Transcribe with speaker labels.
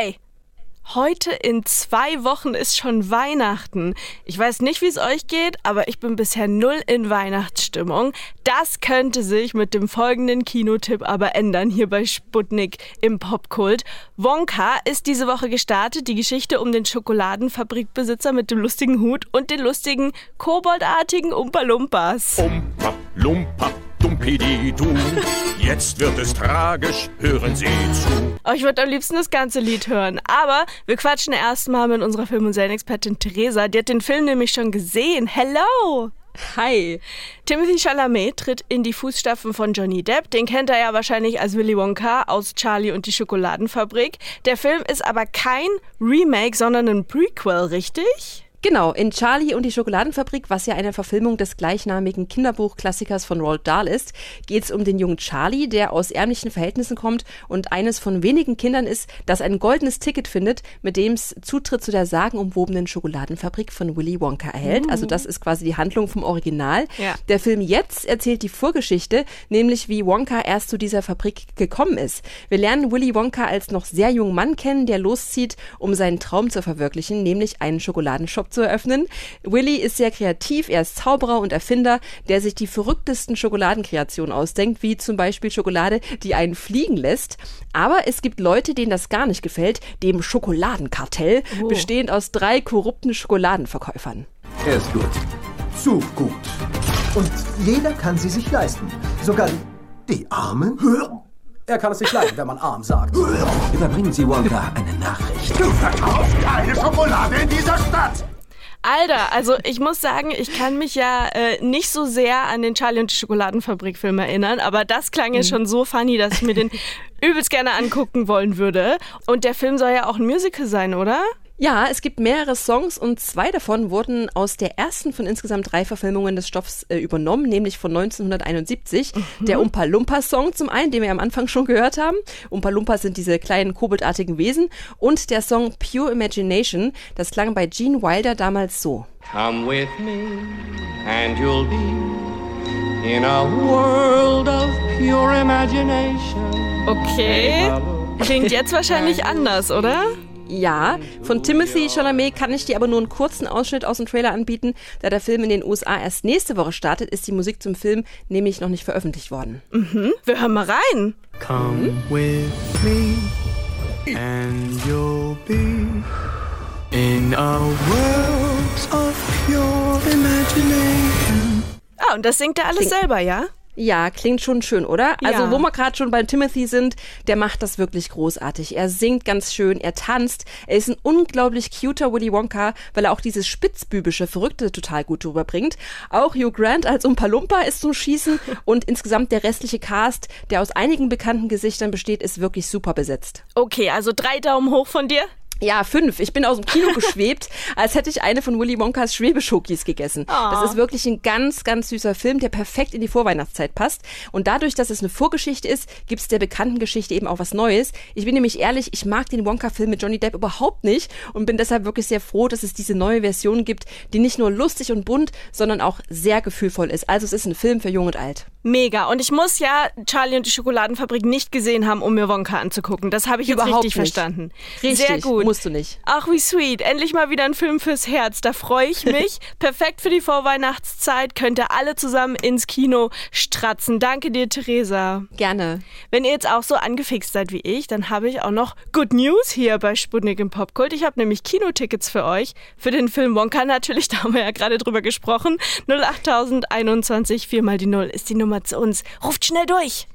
Speaker 1: Ey, heute in zwei Wochen ist schon Weihnachten. Ich weiß nicht, wie es euch geht, aber ich bin bisher null in Weihnachtsstimmung. Das könnte sich mit dem folgenden Kinotipp aber ändern hier bei Sputnik im Popkult. Wonka ist diese Woche gestartet, die Geschichte um den Schokoladenfabrikbesitzer mit dem lustigen Hut und den lustigen koboldartigen Umpa Lumpas.
Speaker 2: Umpa Lumpa Dumpididu. Jetzt wird es tragisch, hören Sie zu.
Speaker 1: Oh, ich würde am liebsten das ganze Lied hören. Aber wir quatschen erstmal mit unserer Film- und Serienexpertin Theresa. Die hat den Film nämlich schon gesehen. Hello!
Speaker 3: Hi.
Speaker 1: Timothy Chalamet tritt in die Fußstapfen von Johnny Depp. Den kennt er ja wahrscheinlich als Willy Wonka aus Charlie und die Schokoladenfabrik. Der Film ist aber kein Remake, sondern ein Prequel, richtig?
Speaker 3: Genau, in Charlie und die Schokoladenfabrik, was ja eine Verfilmung des gleichnamigen Kinderbuchklassikers von Roald Dahl ist, geht es um den jungen Charlie, der aus ärmlichen Verhältnissen kommt und eines von wenigen Kindern ist, das ein goldenes Ticket findet, mit dem es Zutritt zu der sagenumwobenen Schokoladenfabrik von Willy Wonka erhält. Uh. Also das ist quasi die Handlung vom Original. Ja. Der Film jetzt erzählt die Vorgeschichte, nämlich wie Wonka erst zu dieser Fabrik gekommen ist. Wir lernen Willy Wonka als noch sehr jungen Mann kennen, der loszieht, um seinen Traum zu verwirklichen, nämlich einen Schokoladenshop zu eröffnen. Willy ist sehr kreativ, er ist Zauberer und Erfinder, der sich die verrücktesten Schokoladenkreationen ausdenkt, wie zum Beispiel Schokolade, die einen fliegen lässt. Aber es gibt Leute, denen das gar nicht gefällt, dem Schokoladenkartell, oh. bestehend aus drei korrupten Schokoladenverkäufern.
Speaker 4: Er ist gut. Zu gut. Und jeder kann sie sich leisten. Sogar die Armen.
Speaker 5: Er kann es nicht leiden, wenn man arm sagt.
Speaker 4: Überbringen Sie Wonka eine Nachricht.
Speaker 6: Du verkaufst keine Schokolade in dieser Stadt!
Speaker 1: Alter, also ich muss sagen, ich kann mich ja äh, nicht so sehr an den Charlie und die Schokoladenfabrik-Film erinnern, aber das klang ja mhm. schon so funny, dass ich mir den übelst gerne angucken wollen würde. Und der Film soll ja auch ein Musical sein, oder?
Speaker 3: Ja, es gibt mehrere Songs und zwei davon wurden aus der ersten von insgesamt drei Verfilmungen des Stoffs äh, übernommen, nämlich von 1971. Mhm. Der Umpa Lumpa Song zum einen, den wir am Anfang schon gehört haben. Umpa Lumpa sind diese kleinen koboldartigen Wesen. Und der Song Pure Imagination, das klang bei Gene Wilder damals so. Come with me and you'll be in a world of pure imagination.
Speaker 1: Okay. Klingt jetzt wahrscheinlich anders, oder?
Speaker 3: Ja, von Timothy Chalamet kann ich dir aber nur einen kurzen Ausschnitt aus dem Trailer anbieten. Da der Film in den USA erst nächste Woche startet, ist die Musik zum Film nämlich noch nicht veröffentlicht worden.
Speaker 1: Mhm, wir hören mal rein.
Speaker 7: Come with me and you'll be in a world of pure imagination.
Speaker 1: Ah, und das singt er alles Klingt selber, ja?
Speaker 3: Ja, klingt schon schön, oder? Also, ja. Also, wo wir gerade schon bei Timothy sind, der macht das wirklich großartig. Er singt ganz schön, er tanzt, er ist ein unglaublich cuter Willy Wonka, weil er auch dieses spitzbübische, verrückte total gut rüberbringt. Auch Hugh Grant als Umpa Lumpa ist zum Schießen und insgesamt der restliche Cast, der aus einigen bekannten Gesichtern besteht, ist wirklich super besetzt.
Speaker 1: Okay, also drei Daumen hoch von dir.
Speaker 3: Ja, fünf. Ich bin aus dem Kino geschwebt, als hätte ich eine von Willy Wonkas Schwebeschokis gegessen. Oh. Das ist wirklich ein ganz, ganz süßer Film, der perfekt in die Vorweihnachtszeit passt. Und dadurch, dass es eine Vorgeschichte ist, gibt es der bekannten Geschichte eben auch was Neues. Ich bin nämlich ehrlich, ich mag den Wonka-Film mit Johnny Depp überhaupt nicht und bin deshalb wirklich sehr froh, dass es diese neue Version gibt, die nicht nur lustig und bunt, sondern auch sehr gefühlvoll ist. Also es ist ein Film für Jung und Alt.
Speaker 1: Mega. Und ich muss ja Charlie und die Schokoladenfabrik nicht gesehen haben, um mir Wonka anzugucken. Das habe ich jetzt
Speaker 3: Überhaupt
Speaker 1: richtig
Speaker 3: nicht.
Speaker 1: verstanden.
Speaker 3: Richtig,
Speaker 1: Sehr gut.
Speaker 3: musst du nicht.
Speaker 1: Ach, wie sweet. Endlich mal wieder ein Film fürs Herz. Da freue ich mich. Perfekt für die Vorweihnachtszeit. Könnt ihr alle zusammen ins Kino stratzen. Danke dir, Theresa.
Speaker 3: Gerne.
Speaker 1: Wenn ihr jetzt auch so angefixt seid wie ich, dann habe ich auch noch Good News hier bei Sputnik im Popkult. Ich habe nämlich Kinotickets für euch. Für den Film Wonka natürlich, da haben wir ja gerade drüber gesprochen. 08021 4 mal die 0 ist die Nummer zu uns. Ruft schnell durch!